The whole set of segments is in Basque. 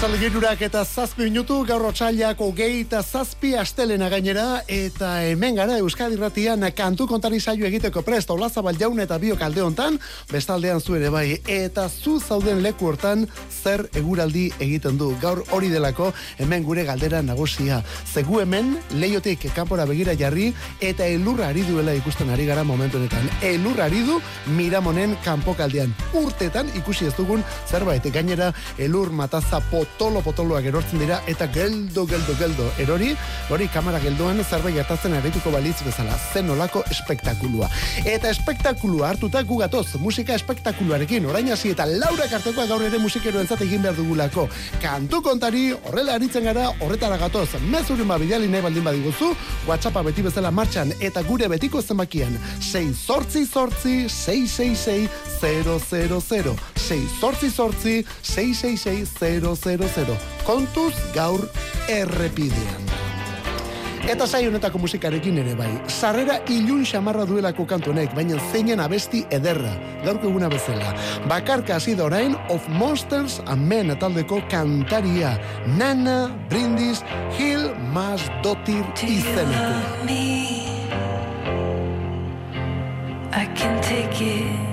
Girurak eta zazpi minutu gaur otxailako gehi eta zazpi astelena gainera eta hemen gara Euskadi Ratian kantu kontari saio egiteko prest olazabal jaun eta bio kalde hontan bestaldean zu ere bai eta zu zauden leku hortan zer eguraldi egiten du. Gaur hori delako hemen gure galdera nagusia. Zegu hemen leiotik kanpora begira jarri eta elurra ari duela ikusten ari gara momentu honetan. Elurra ari du miramonen kanpokaldean. Urtetan ikusi ez dugun zerbait. Gainera elur mataza potolo potoloak erortzen dira eta geldo geldo geldo. Erori hori kamera geldoan zerbait gertatzen arituko balitz bezala. Zen olako espektakulua. Eta espektakulua hartuta gugatoz musika espektakuluarekin. Orain hasi eta laura kartekoa gaur ere musikero egin behar dugulako. Kantu kontari horrela aritzen gara horretara gatoz. Mezurin ba bidali nahi baldin badiguzu whatsappa beti bezala martxan eta gure betiko zenbakian. 6 sortzi sortzi 666 000 6 sortzi sortzi 666 000 kontuz gaur errepidean. Eta sai honetako musikarekin ere bai. Sarrera ilun xamarra duelako kantu honek, baina zeinen abesti ederra. Gaurko eguna bezala. Bakarka hasi da orain of Monsters and Men taldeko kantaria. Nana Brindis Hill Mas Dotir izeneko. I can take it.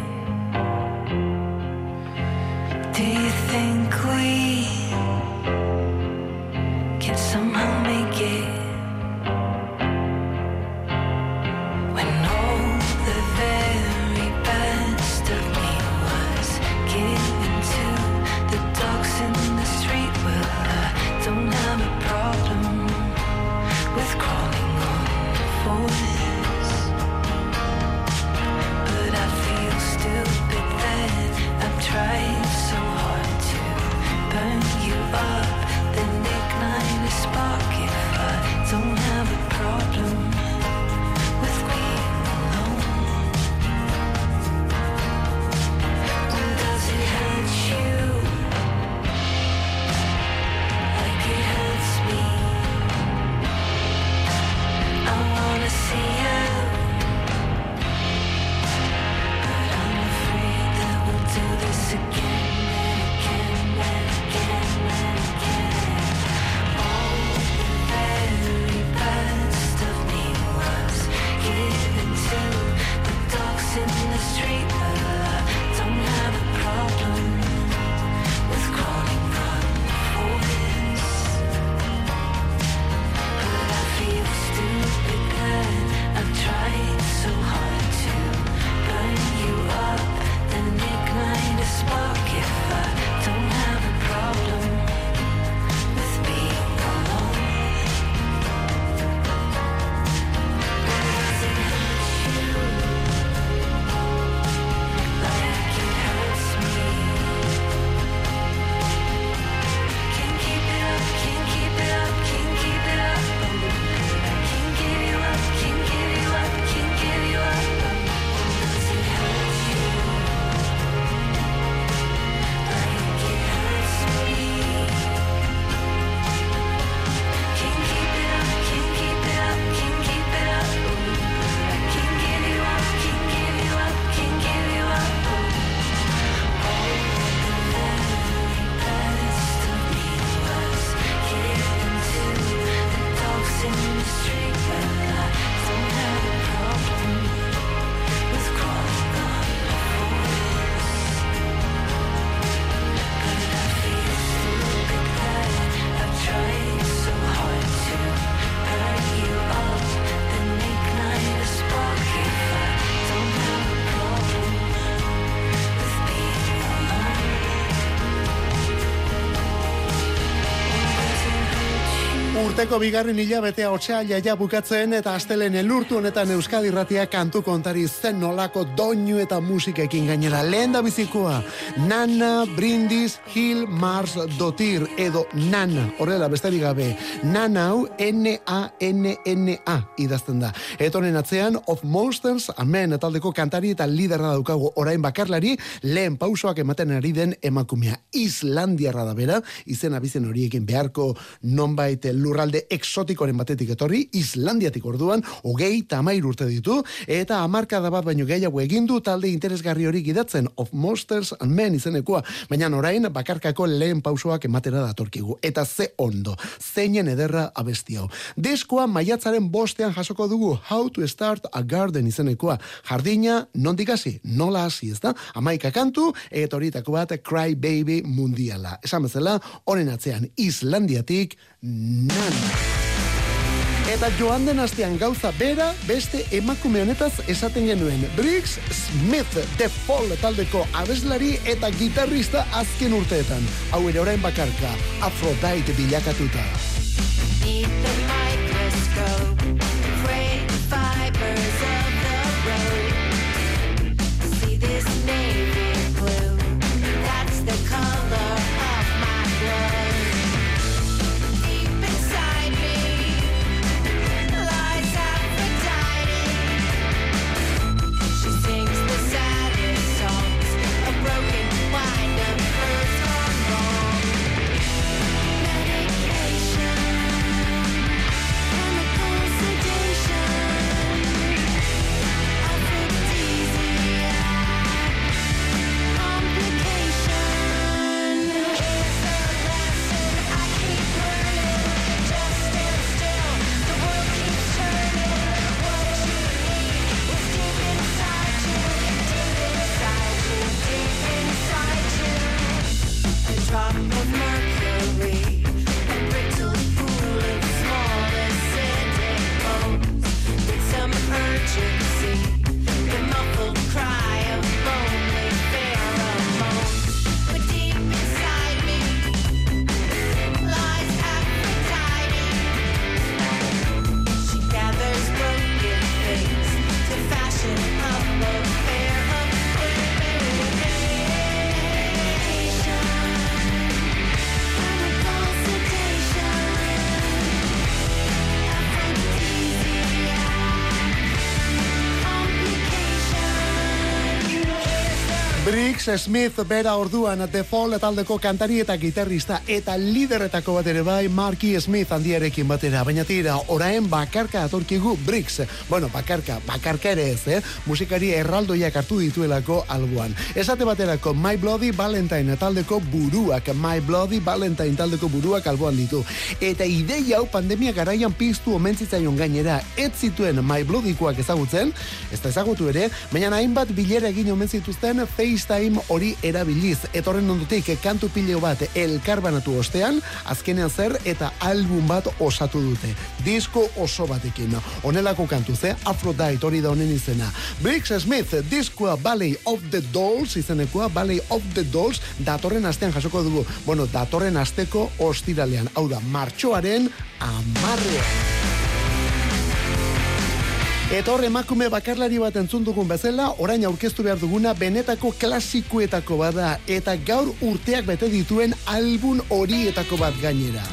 Urteko bigarren hilabetea otxea jaia bukatzen eta astelen elurtu honetan Euskadi Ratia kantu kontari zen nolako doinu eta musikekin gainera. Lehen da bizikoa, Nana Brindis Hill Mars Dotir edo Nana, horrela besterik gabe. Nana hau N-A-N-N-A idazten da. Etonen atzean Of Monsters Amen taldeko kantari eta liderra daukagu orain bakarlari lehen pausoak ematen ari den emakumea. Islandiarra da bera, izena bizen horiekin beharko nonbait lurra lurralde exotikoren batetik etorri, Islandiatik orduan, hogei tamair urte ditu, eta hamarkada bat baino gehiago egin talde interesgarri hori gidatzen, of Monsters and Men izenekoa, baina orain bakarkako lehen pausoak ematera datorkigu. Eta ze ondo, zeinen ederra abesti hau. Diskoa maiatzaren bostean jasoko dugu How to Start a Garden izenekoa. Jardina, nondik hasi, nola hasi, ez da? Amaika kantu, eta horitako bat Cry Baby mundiala. Esan bezala, honen atzean Islandiatik, nan. Eta joan den astean gauza bera, beste emakume honetaz esaten genuen. Briggs Smith, The Fall taldeko abeslari eta gitarrista azken urteetan. Hau ere orain bakarka, Aphrodite bilakatuta. Microscope. See this navy blue? Smith bera orduan The Fall taldeko kantari eta gitarrista eta lideretako bat ere bai Marky Smith handiarekin batera. Baina tira, orain bakarka atorkigu Briggs. Bueno, bakarka, bakarka ere ez, eh? Musikari erraldoiak hartu dituelako albuan. Esate baterako My Bloody Valentine taldeko buruak, My Bloody Valentine taldeko buruak alboan ditu. Eta ideia hau pandemia garaian piztu omentzitzaion gainera, ez zituen My Bloodykoak ezagutzen, ez da ezagutu ere, baina hainbat bilera egin omen zituzten FaceTime hori erabiliz. Etorren ondutik kantu pileo bat elkarbanatu ostean, azkenean zer eta album bat osatu dute. Disko oso batekin. Honelako kantu ze, Aphrodite hori da honen izena. Briggs Smith, diskoa Valley of the Dolls izenekoa, Valley of the Dolls, datorren astean jasoko dugu. Bueno, datorren asteko ostiralean. Hau da, martxoaren amarrean. Eta hor emakume bakarlari bat entzun dugun bezala, orain aurkeztu behar duguna benetako klasikoetako bada eta gaur urteak bete dituen album horietako bat gainera.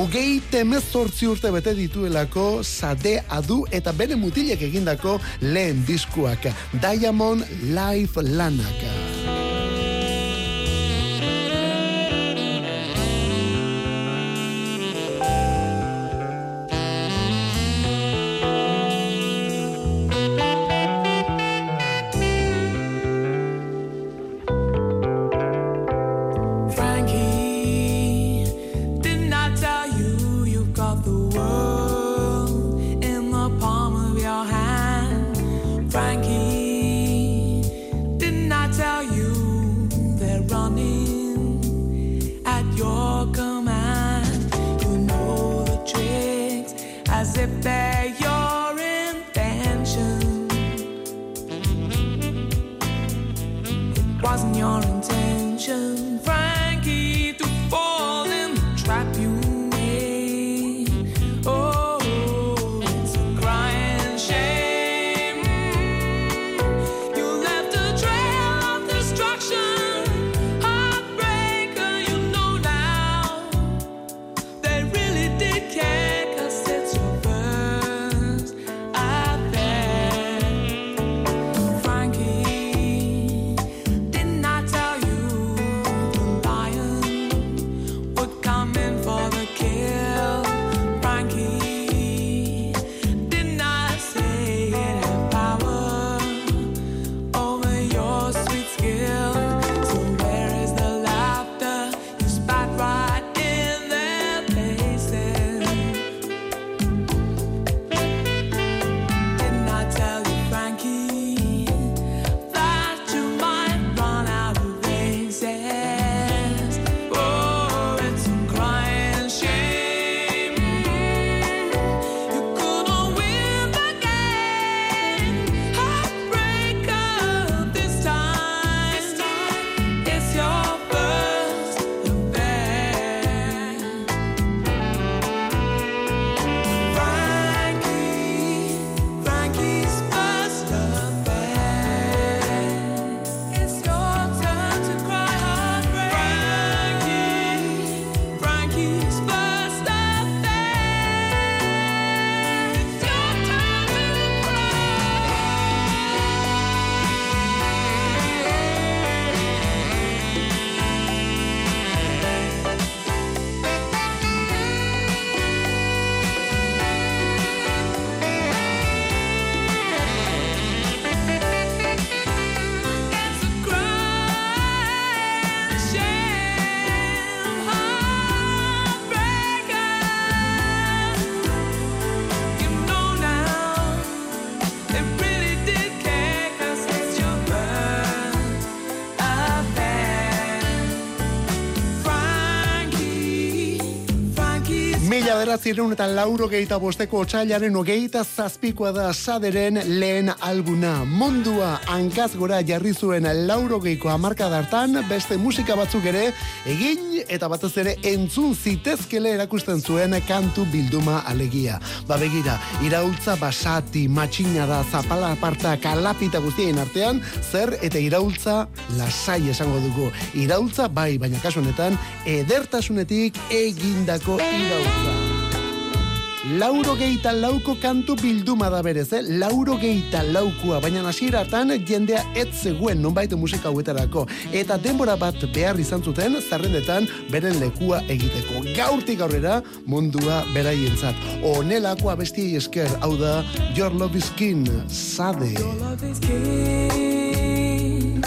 Ogei temezortzi urte bete dituelako sade adu eta bere mutilek egindako lehen diskuak. Diamond Life Lanak. Bederatzireun eta lauro geita bosteko otxailaren ogeita zazpikoa da saderen lehen albuna. Mundua hankaz gora jarri zuen lauro geiko dartan, beste musika batzuk ere egin eta batez ere entzun zitezkele erakusten zuen kantu bilduma alegia. Ba begira, iraultza basati, matxina da, zapala aparta, kalapita guztien artean, zer eta iraultza lasai esango dugu. Iraultza bai, baina kasu honetan, edertasunetik egindako iraultza. Lauro geita lauko kantu bilduma da berez, eh? Lauro geita laukua, baina hasiera hartan jendea ez zegoen nonbait musika hauetarako. Eta denbora bat behar izan zuten zerrendetan beren lekua egiteko. Gaurtik aurrera mundua beraientzat. Honelako abestiei esker, hau da Your Love is King, Sade. love is king.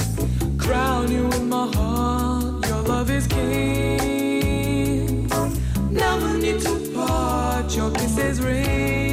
Crown you in my heart. Your love is king. Never need to. Your kisses ring.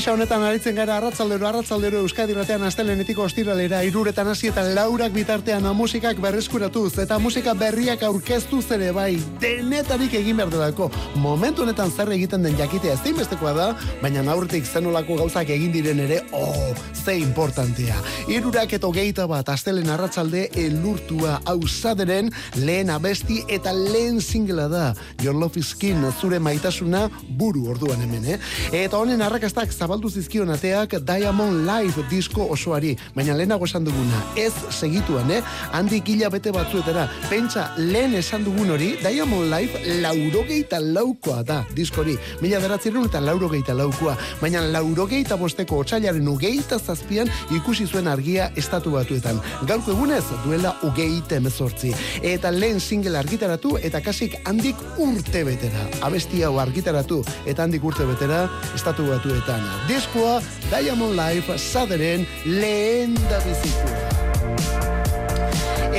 Gisa honetan aritzen gara arratzaldero, arratzaldero Euskadi ratean astelenetiko ostiralera iruretan hasi eta laurak bitartean musikak berreskuratuz eta musika berriak aurkeztuz ere bai denetarik egin behar delako. Momentu honetan zer egiten den jakitea ezinbestekoa da, baina aurretik zenolako gauzak egin diren ere, oh, ze importantea. Irurak eta hogeita bat astelen arratsalde elurtua ausaderen lehen abesti eta lehen singela da. Your Love is King, zure maitasuna buru orduan hemen, eh? Eta honen arrakastak zabaldu zizkion ateak Diamond Live disko osoari, baina lehenago esan duguna, ez segituan, eh? Handik hilabete batzuetara, pentsa lehen esan dugun hori, Diamond Live laurogeita laukoa da diskori, mila beratzerun eta laurogeita laukoa, baina laurogeita bosteko otxailaren ugeita zazpian ikusi zuen argia estatu batuetan. Gaurko egunez duela ugeita emezortzi. Eta lehen single argitaratu eta kasik handik urte betera. Abesti hau argitaratu eta handik urte betera estatu batuetan. Diskoa Diamond Life saderen lehen da bizikoa.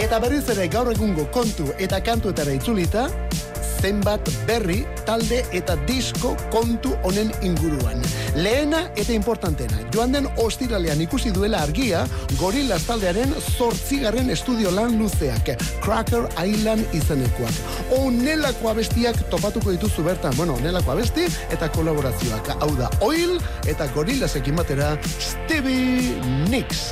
Eta berriz ere gaur egungo kontu eta kantuetara itzulita, zenbat berri, talde eta disko kontu honen inguruan. Lehena eta importantena, joan den ostiralean ikusi duela argia, Gorillaz taldearen zortzigarren estudio lan luzeak, Cracker Island izenekoak. Onelako abestiak topatuko dituzu bertan, bueno, onelako abesti eta kolaborazioak. Hau da, Oil eta Gorillazekin batera Stevie Nicks.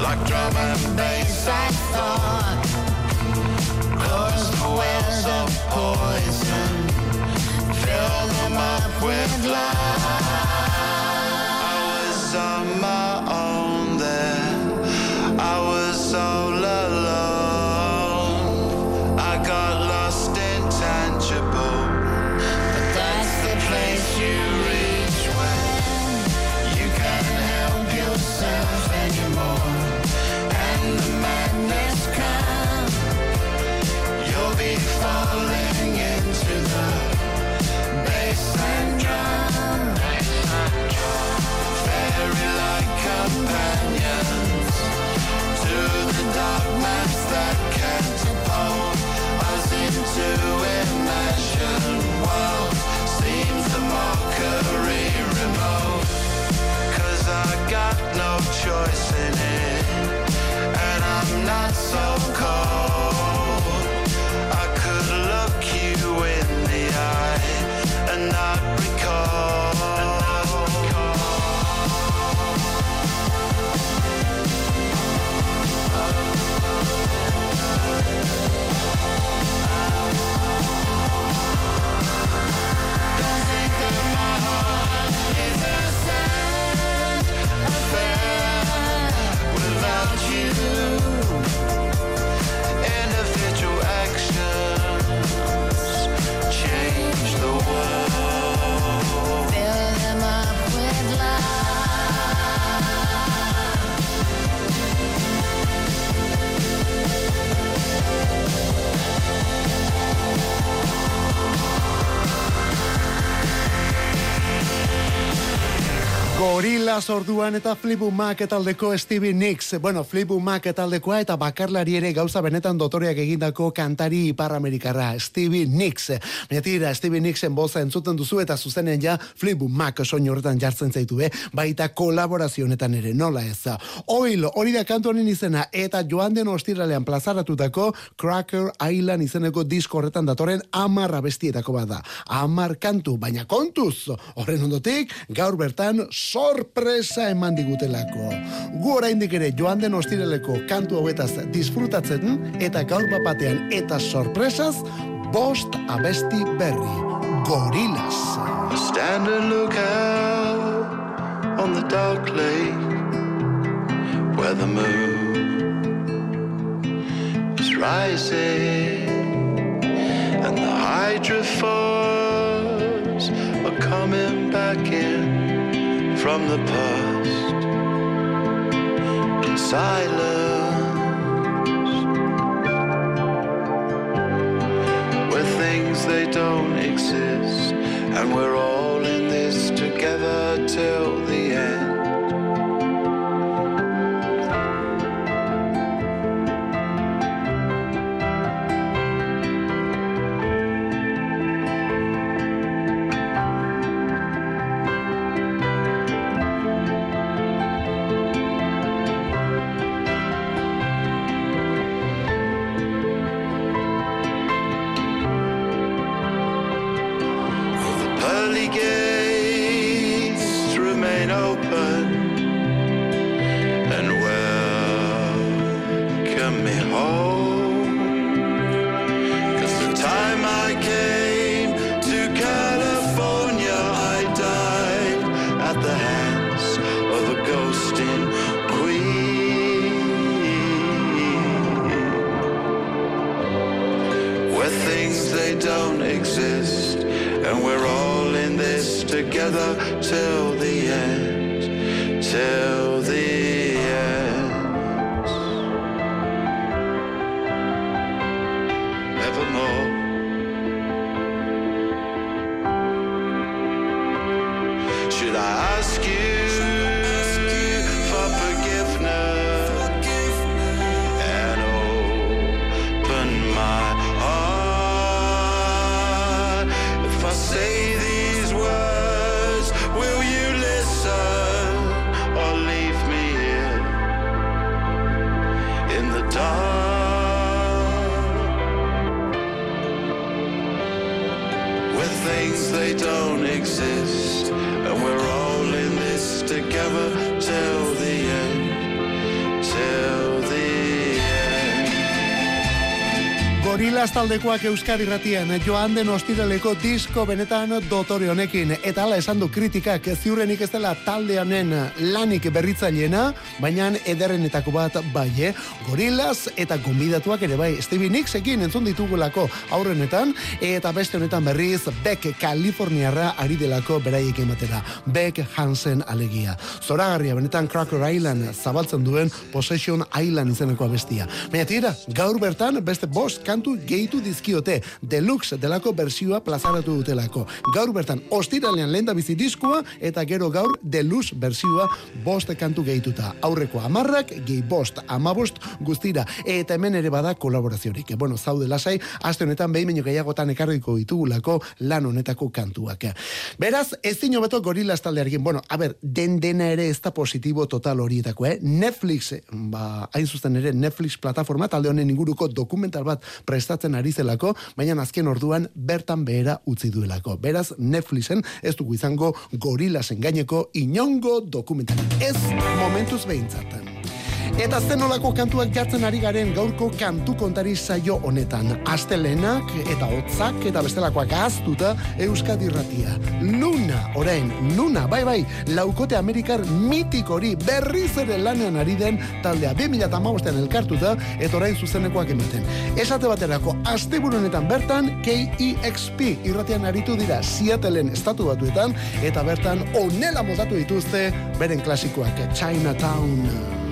like drum and bass I thought. Cause the wells of poison fill them up with lies. I was on my own there. I was all alone. Gorillaz orduan eta Fleetwood Mac taldeko Stevie Nicks. Bueno, Fleetwood Mac taldekoa eta bakarlari ere gauza benetan dotoreak egindako kantari iparamerikarra Stevie Nicks. Baina tira, Stevie Nicksen boza entzuten duzu eta zuzenen ja Fleetwood Mac soin horretan jartzen zaitu, eh? baita kolaborazio honetan ere, nola ez. Oil, hori da kantu honen izena, eta joan den ostiralean plazaratutako Cracker Island izeneko disko horretan datoren amar abestietako bat da. Amar kantu, baina kontuz, horren ondotik, gaur bertan sorpresa eman digutelako. Gu oraindik ere joan den ostiraleko kantu hauetaz disfrutatzen eta gaur bapatean eta sorpresaz bost abesti berri. Gorilas. Stand and look out on the dark lake where the moon is rising and the hydrophores are coming back in from the past in silence. Where things they don't exist and we're all in this together till the together till taldekoak Euskadi ratian joan den ostiraleko disko benetan dotore honekin. Eta hala esan du kritikak ziurrenik ez dela talde honen lanik berritzaileena, baina ederrenetako bat bai, eh? Gorilas eta gombidatuak ere bai, Stevie Nicksekin entzun ditugulako aurrenetan, eta beste honetan berriz Beck Kaliforniarra ari delako beraiek ematera. Beck Hansen alegia. Zoragarria benetan Cracker Island zabaltzen duen Possession Island izeneko bestia. Baina tira, gaur bertan beste bost kantu gehitu dizkiote. Deluxe delako bersioa plazaratu dutelako. Gaur bertan ostiralean lehen da bizi diskoa eta gero gaur deluxe bersioa bost kantu gehituta. Aurreko amarrak, gehi bost, amabost guztira. Eta hemen ere bada kolaboraziorik. Bueno, zaude lasai, aste honetan behin baino gehiagotan ekarriko ditugulako lan honetako kantuak. Beraz, ez dino beto gorilas taldearekin. Bueno, a ber, den dena ere ez da positibo total horietako, eh? Netflix, eh, ba, hain zuzen ere Netflix plataforma talde honen inguruko dokumental bat prestatzen ari zelako, baina azken orduan bertan behera utzi duelako. Beraz, Netflixen ez dugu izango gorilasen gaineko inongo dokumental. Ez momentuz behintzatan. Eta zenolako kantuak jartzen ari garen gaurko kantu kontari saio honetan. Astelenak eta hotzak eta bestelakoak aztuta Euskadi Irratia. Luna, orain, Luna, bai bai, laukote Amerikar mitik hori berriz ere lanean ari den taldea 2008an elkartuta eta orain zuzenekoak ematen. Esate baterako, asteburu honetan bertan KEXP irratian aritu dira Seattleen estatu batuetan eta bertan onela modatu dituzte beren klasikoak Chinatown.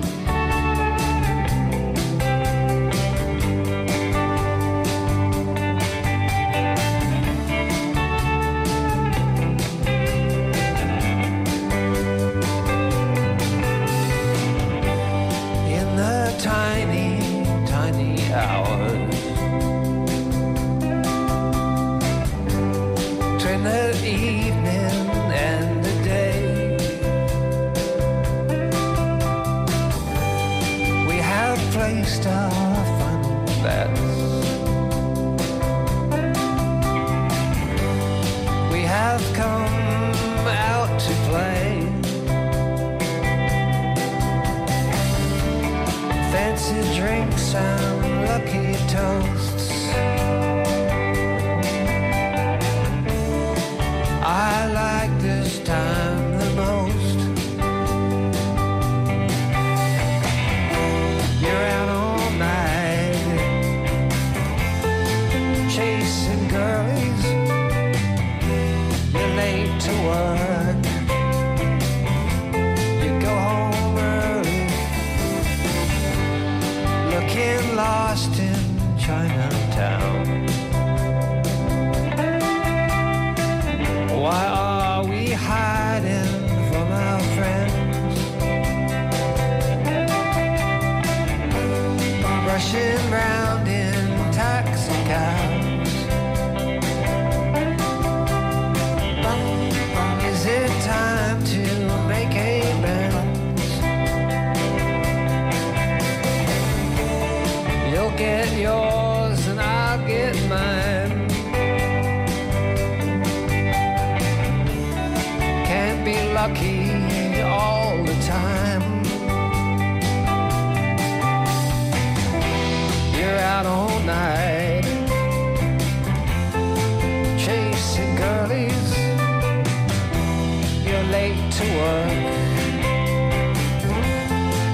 To work.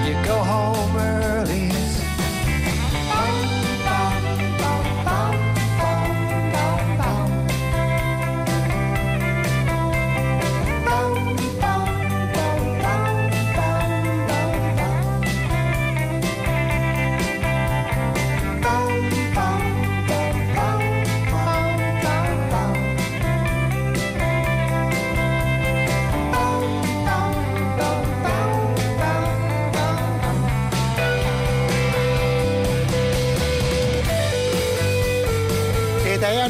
You go home early.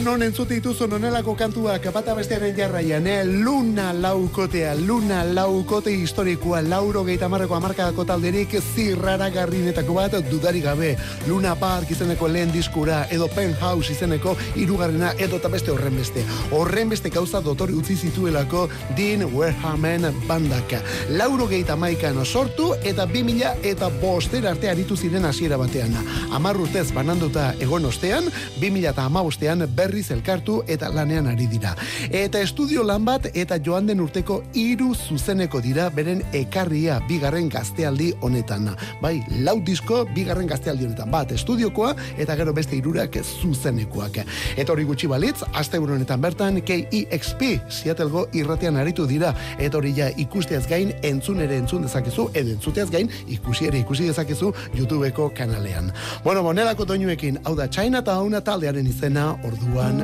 Non entzute dituzu nonelako kantuak bata bestearen jarraian, eh? Luna laukotea, Luna laukote historikoa, lauro geita marreko amarkadako talderik zirrara garrinetako bat dudari gabe. Luna Park izeneko lehen diskura, edo Penthouse izeneko irugarrena, edo eta beste horren beste. Horren beste gauza dotori utzi zituelako Dean Warhamen bandak. Lauro geita maikan sortu eta 2000 eta boster arte aritu ziren hasiera batean. Amar urtez bananduta egon ostean, 2000 eta amabostean berriz elkartu eta lanean ari dira. Eta estudio lan bat eta joan den urteko hiru zuzeneko dira beren ekarria bigarren gaztealdi honetan. Bai, lau disko bigarren gaztealdi honetan. Bat estudiokoa eta gero beste hirurak zuzenekoak. Eta hori gutxi balitz, aste honetan bertan KEXP Seattlego irratean aritu dira. Eta hori ja ikusteaz gain entzun ere entzun dezakezu, edo entzuteaz gain ikusi ere ikusi dezakezu YouTubeko kanalean. Bueno, bonelako doinuekin, hau da Chinatown taldearen izena orduan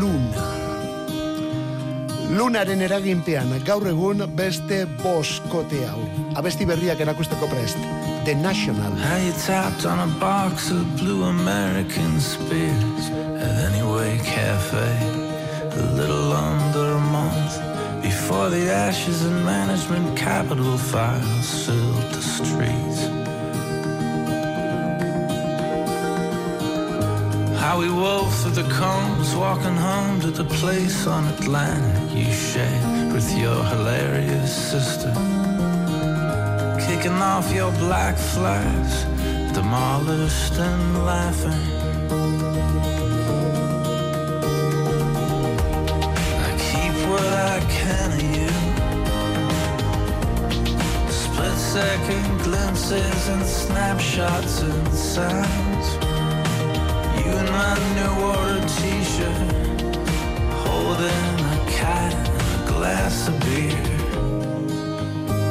Luna. Lunaren eraginpean gaur egun beste boskote hau. Abesti berriak erakusteko prest. The National. You tapped on a box of blue American Spears at Anyway Cafe a little under a month before the ashes and management capital files filled the streets. How we wove through the combs, walking home to the place on Atlantic you shared with your hilarious sister kicking off your black flags, demolished and laughing. I keep what I can of you. Split second glimpses and snapshots and sounds. My new order t-shirt, holding a cat and a glass of beer.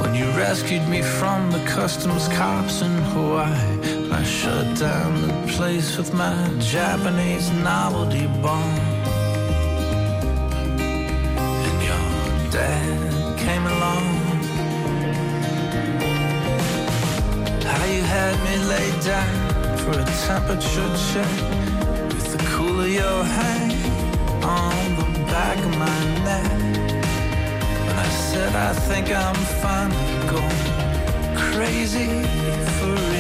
When you rescued me from the customs cops in Hawaii, I shut down the place with my Japanese novelty bomb. And your dad came along. How you had me laid down for a temperature check of your hand on the back of my neck. And I said, I think I'm finally going crazy for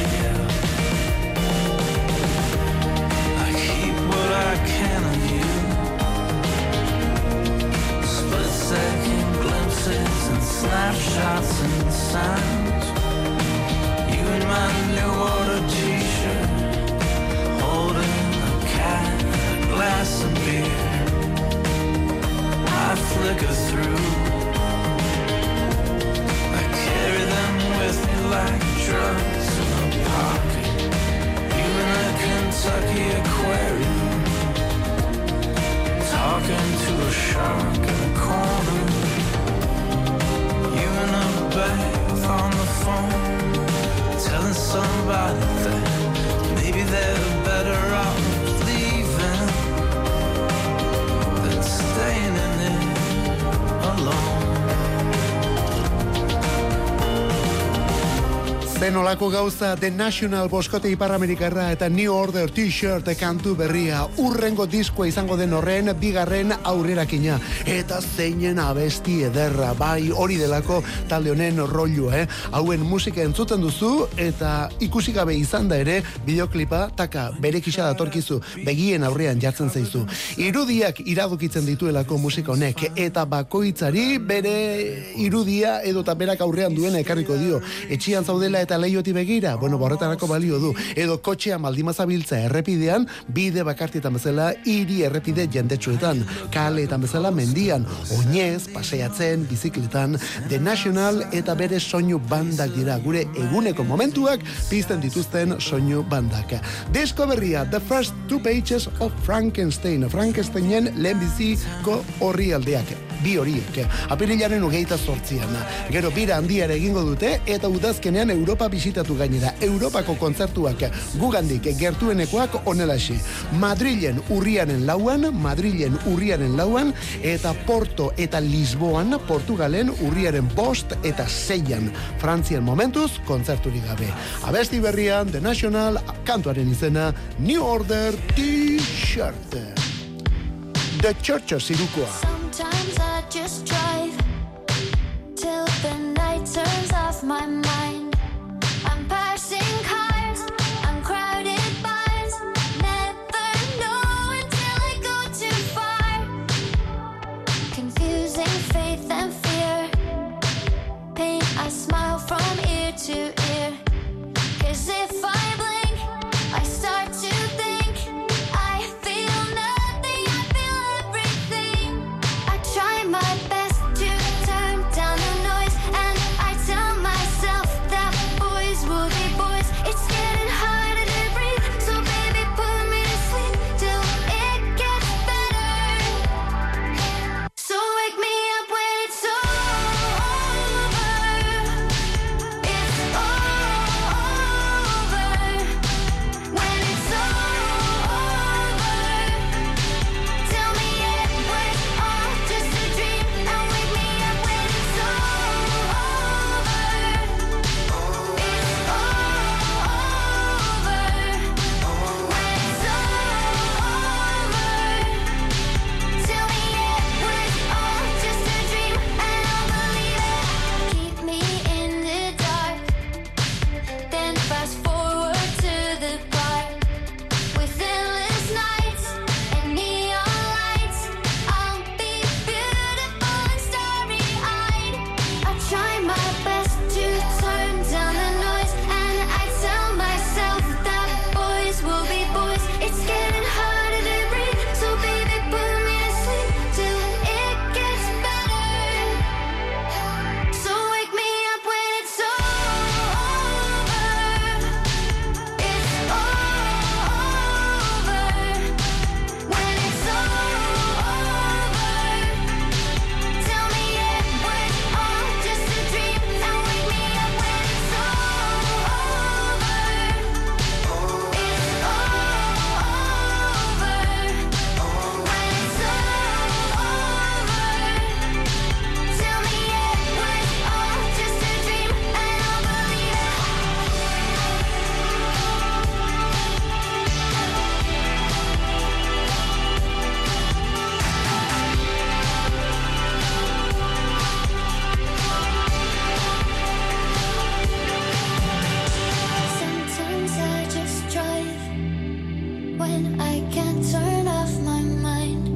Zenolako gauza The National Boskote Iparamerikarra eta New Order T-shirt kantu berria. Urrengo diskoa izango den horren bigarren aurrerakina eta zeinen abesti ederra bai hori delako talde honen rollua eh? hauen musika entzuten duzu eta ikusi gabe izan da ere bideoklipa taka bere kisa datorkizu begien aurrean jartzen zaizu. Irudiak iradokitzen dituelako musika honek eta bakoitzari bere irudia edo eta berak aurrean duena ekarriko dio. Etxian zaudela eta leioti begira, bueno, borretarako balio du. Edo kotxean baldima zabiltza errepidean, bide bakartietan bezala, hiri errepide jendetsuetan, kaleetan bezala mendian, oinez, paseatzen, bizikletan, The National eta bere soinu bandak dira, gure eguneko momentuak pizten dituzten soinu bandak. Disko berria, The First Two Pages of Frankenstein, Frankensteinen lehenbiziko horri aldeak bi horiek, apirilaren hogeita sortzian. Gero bira handiare egingo dute eta udazkenean Europa bisitatu gainera. Europako kontzertuak gugandik gertuenekoak onelaxe. Madrilen urriaren lauan, Madrilen urriaren lauan, eta Porto eta Lisboan, Portugalen urriaren bost eta zeian. Frantzian momentuz, kontzerturik gabe. Abesti berrian, The National, kantuaren izena, New Order T-shirt. The Churches irukoa. Just drive till the night turns off my mind.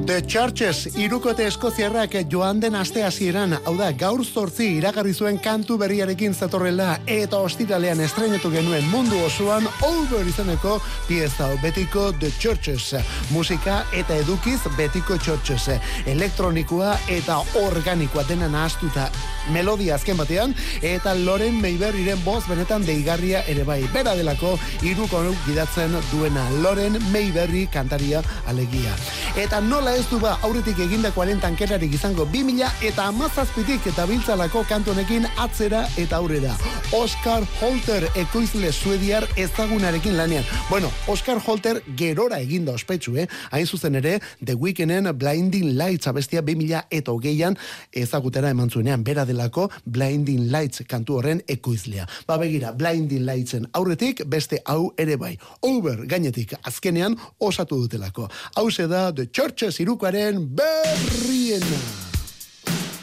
The Churches irukote eskoziarrak joan den aste hasieran, hau da gaur zortzi iragarri zuen kantu berriarekin zatorrela eta ostiralean estrenetu genuen mundu osoan over izeneko pieza betiko The Churches. Musika eta edukiz betiko Churches. Elektronikoa eta organikoa dena nahaztuta melodia azken batean eta Loren Mayberryren boz benetan deigarria ere bai. Bera delako iruko gidatzen duena Loren Mayberry kantaria alegia. Eta nola ez du ba aurretik egindakoaren tankerarik izango 2000 eta amazazpitik eta biltzalako kantonekin atzera eta aurrera. Oscar Holter ekoizle suediar ezagunarekin lanean. Bueno, Oscar Holter gerora eginda ospetsu, eh? Hain zuzen ere, The Weekenden Blinding Lights abestia 2000 eta hogeian ezagutera eman zuenean, bera delako Blinding Lights kantu horren ekoizlea. Ba begira, Blinding Lightsen aurretik beste hau ere bai. Over gainetik azkenean osatu dutelako. Hau da The Churches irukoaren berriena.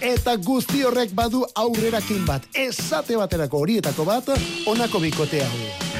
Eta guzti horrek badu aurrerakin bat. Esate baterako horietako bat, onako bikote hau.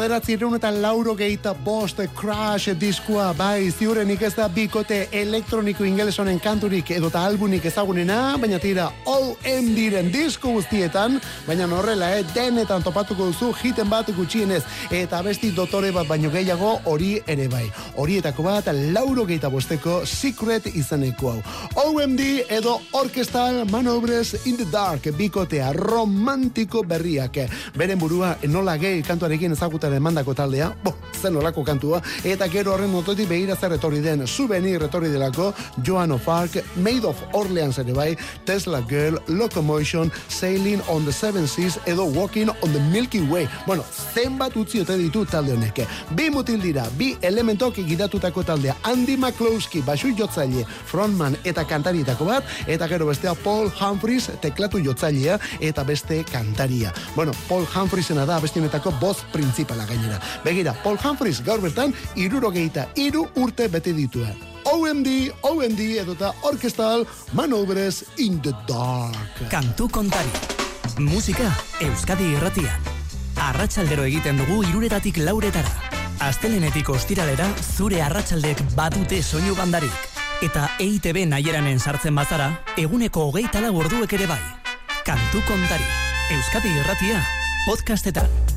Bederatzi eta lauro geita bost Crash diskoa, bai, ziurenik ez da bikote elektroniko ingelesonen kanturik edota albunik ezagunena, baina tira OM diren disko guztietan, baina horrela, eh, denetan topatuko duzu hiten bat gutxienez, eta besti dotore bat baino gehiago hori ere bai. Horietako bat, lauro geita bosteko Secret izeneko hau. OMD edo Orchestral Manovres in the Dark bikotea romantiko berriak. Beren burua nola gay kantuarekin ezagutaren emandako taldea, bo, zen olako kantua, eta gero horren ototik behira zer etorri den, souvenir etorri delako, Joan of Arc, Made of Orleans ere bai, Tesla Girl, Locomotion, Sailing on the Seven Seas, edo Walking on the Milky Way. Bueno, zenbat utzi ote ditu talde honek. Bi mutil dira, bi elementok gidatutako taldea, Andy McCloskey, basu jotzaile, frontman eta kantarietako bat, eta gero bestea Paul Humphries, teklatu jotzailea, eta beste kantaria. Bueno, Paul Humphriesena da bestinetako boz printzipala gainera. Begira, Paul Humphries gaur bertan, irurogeita, iru urte bete dituen. OMD, OMD edota Orchestral Manovres in the Dark. Kantu kontari. Musika Euskadi irratian. Arratsaldero egiten dugu iruretatik lauretara. Astelenetik ostiralera zure arratsaldek badute soinu bandarik. Eta EITB naieranen sartzen bazara, eguneko hogeita lau orduek ere bai. Kantu kontari. Euskadi irratia. Podcastetan.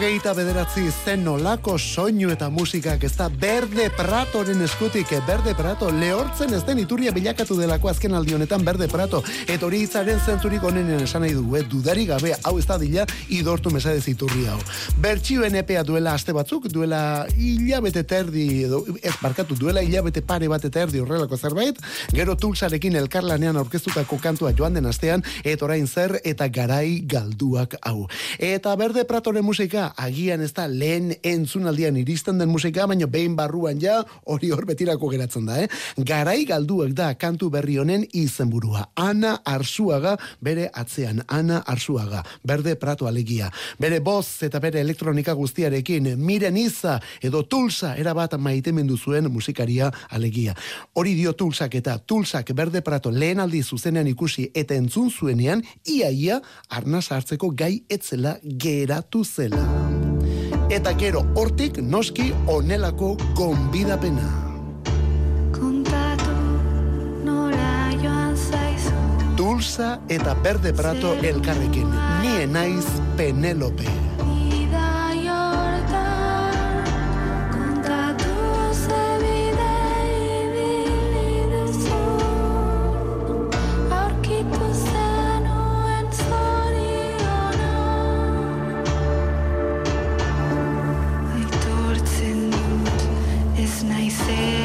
Berrogeita bederatzi zen nolako soinu eta musikak ez da Berde Pratoren eskutik, Berde Prato lehortzen ez den iturria bilakatu delako azken aldi honetan Berde Prato. Eta hori hitzaren zentzurik onenen esan nahi du, eh? dudari gabe, hau ez da dila, idortu mesadez iturri hau. Bertxioen epea duela aste batzuk, duela hilabete terdi, edo, ez barkatu, duela hilabete pare bat eta erdi horrelako zerbait, gero tulsarekin elkarlanean aurkeztutako kantua joan den astean, eta orain zer eta garai galduak hau. Eta Berde Pratoren musika, agian ez da lehen entzunaldian iristen den musika, baina behin barruan ja, hori hor betirako geratzen da, eh? Garai galduak da kantu berri honen izenburua. Ana Arzuaga bere atzean, Ana Arzuaga, Berde Prato alegia. Bere boz eta bere elektronika guztiarekin, miren iza edo tulsa erabat maitemendu zuen musikaria alegia. Hori dio tulsak eta tulsak Berde Prato lehen aldi zuzenean ikusi eta entzun zuenean, iaia arnaz hartzeko gai etzela geratu zela. Eta gero hortik noski onelako gonbidapena. Kontatu nora joan zaizu Tulsa eta Berde Prato elkarrekin. Nie naiz Penelope. say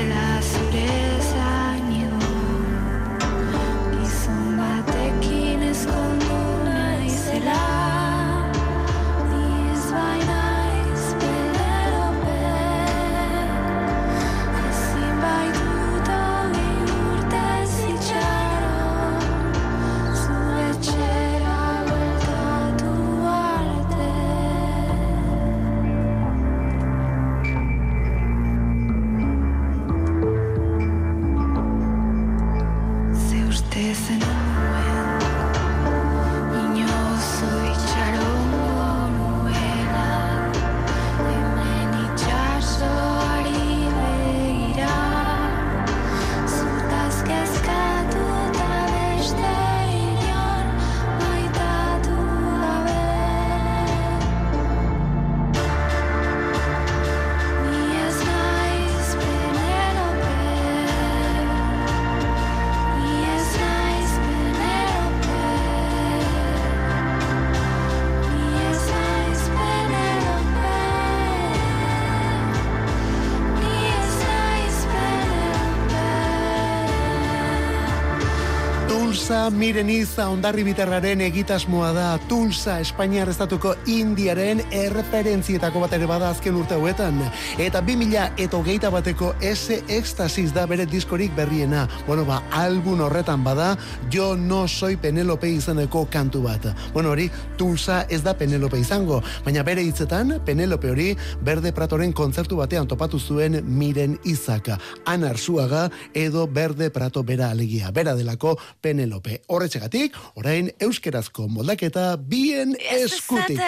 Tulsa miren iza ondarri biterraren egitasmoa da Tulsa Espainiar estatuko Indiaren erreferentzietako bat ere bada azken urte hauetan. Eta 2000 eta hogeita bateko ese ekstasis da bere diskorik berriena. Bueno, ba, album horretan bada, jo no soy Penelope izeneko kantu bat. Bueno, hori, Tulsa ez da Penelope izango, baina bere hitzetan, Penelope hori Berde Pratoren kontzertu batean topatu zuen miren izaka. Ana Arzuaga edo Berde Prato bera alegia. Bera delako Penelope. Horretxegatik, orain euskerazko moldaketa bien eskutik.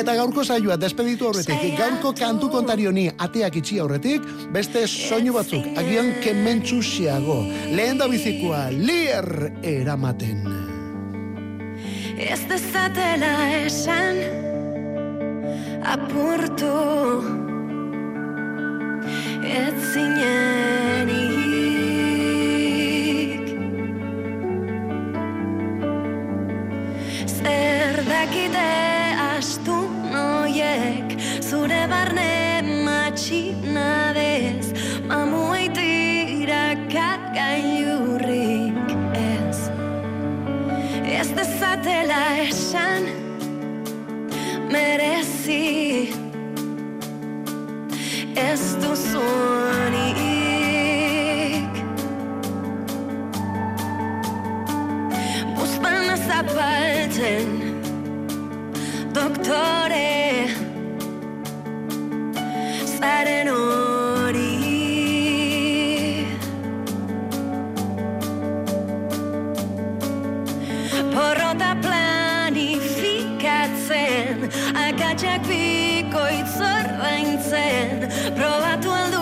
Eta gaurko saioa despeditu aurretik, gaurko kantu kontarioni ateak itxi aurretik, beste soinu batzuk, agian kementsu xiago. Lehen da bizikoa, lier eramaten. Ez dezatela esan apurtu Ez zinenik dakite astu noiek Zure barne matxinadez Mamuei tiraka gailurrik ez. Ez dezatela esan merezi. Ez duzunik Buztana zapaltzen Doktore. Zaren hori Porrota planifikatzen Akatsak bikoitz ordaintzen Probatu alduzu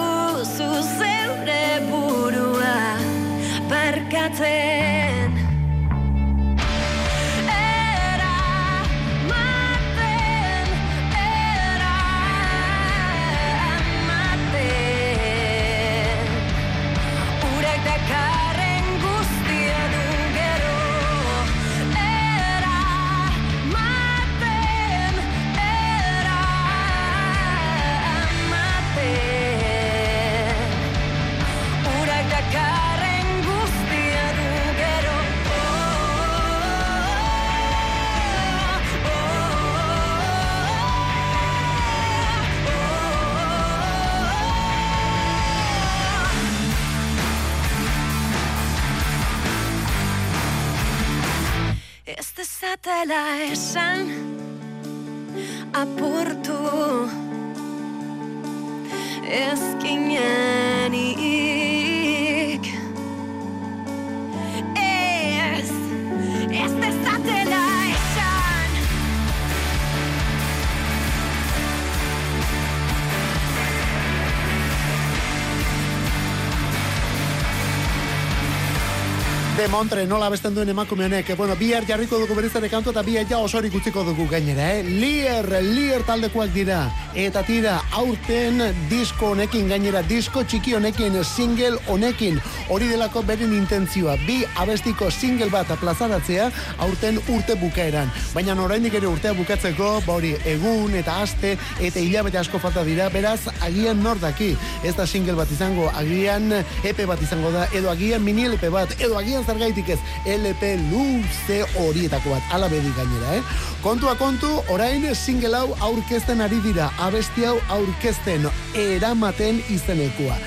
Montre, nola besten duen emakume honek. Bueno, bihar jarriko dugu berriz ere kantu eta bihar ja osorik utziko dugu gainera, eh? Lier, Lier taldekoak dira. Eta tira, aurten disko honekin gainera, disko txiki honekin, single honekin. Hori delako beren intentzioa. Bi abestiko single bat plazaratzea, aurten urte bukaeran. Baina oraindik ere urtea bukatzeko, ba hori, egun eta aste eta hilabete asko falta dira, beraz, agian nor daki. Ez da single bat izango, agian EP bat izango da, edo agian mini LP bat, edo agian zergaitik ez, LP luze horietako bat, ala bedi gainera, eh? Kontua kontu, orain single hau aurkezten ari dira, abesti hau aurkezten eramaten izenekoa.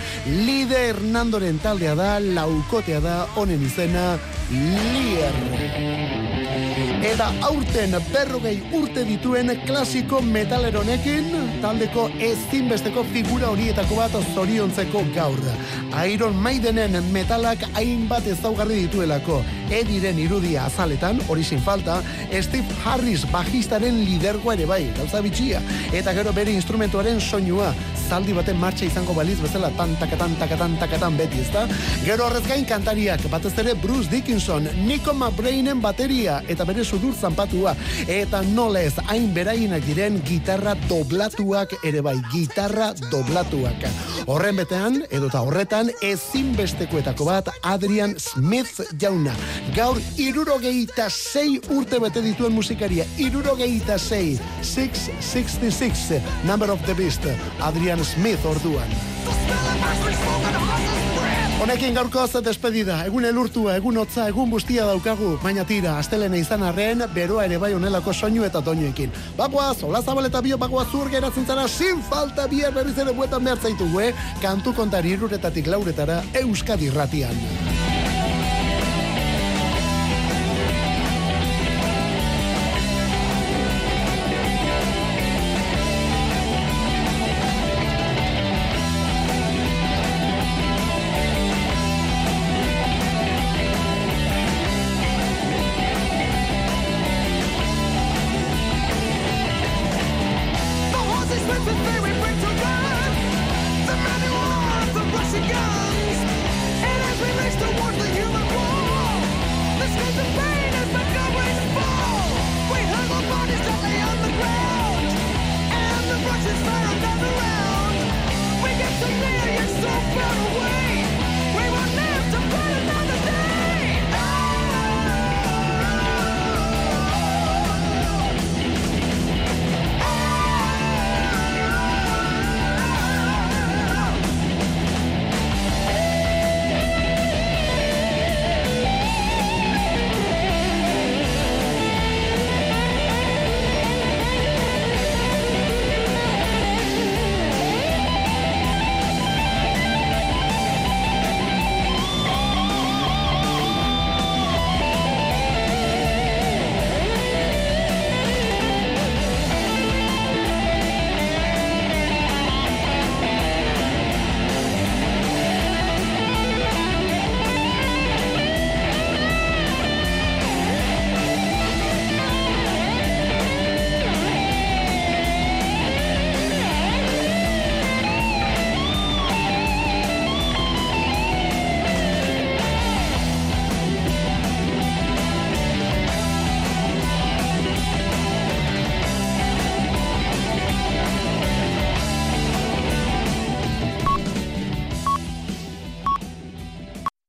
Lide Hernandoren taldea da, laukotea da, honen izena, Lier. Eta aurten berrogei urte dituen klasiko metaleronekin, taldeko ezinbesteko figura horietako bat zoriontzeko gaur. Iron Maidenen metalak hainbat ezaugarri dituelako. Ediren irudia azaletan, hori sin falta, Steve Harris bajistaren lidergoa ere bai, gauza bitxia. Eta gero bere instrumentuaren soinua, zaldi baten martxa izango baliz bezala tantakatan, takatan, takatan beti, ezta? Gero horrez gain kantariak, batez ere Bruce Dickinson, Nico McBrainen bateria, eta bere sudur zanpatua, eta nolez hain berainak diren gitarra doblatuak ere bai, gitarra doblatuak. Horren betean, edota horretan, ezinbestekoetako bat Adrian Smith jauna. Gaur irurogeita sei urte bete dituen musikaria, irurogeita sei, 666, Number of the Beast, Adrian Smith orduan. Honekin gaurkoz despedida, egun elurtua, egun hotza, egun bustia daukagu, baina tira, astelene izan arren, beroa ere bai onelako soinu eta toñoekin. Bagoaz, hola zabal eta bio bagoaz zur geratzen zara, sin falta bihar berriz ere buetan behar zaitu, eh? Kantu kontari iruretatik lauretara, Euskadi ratian.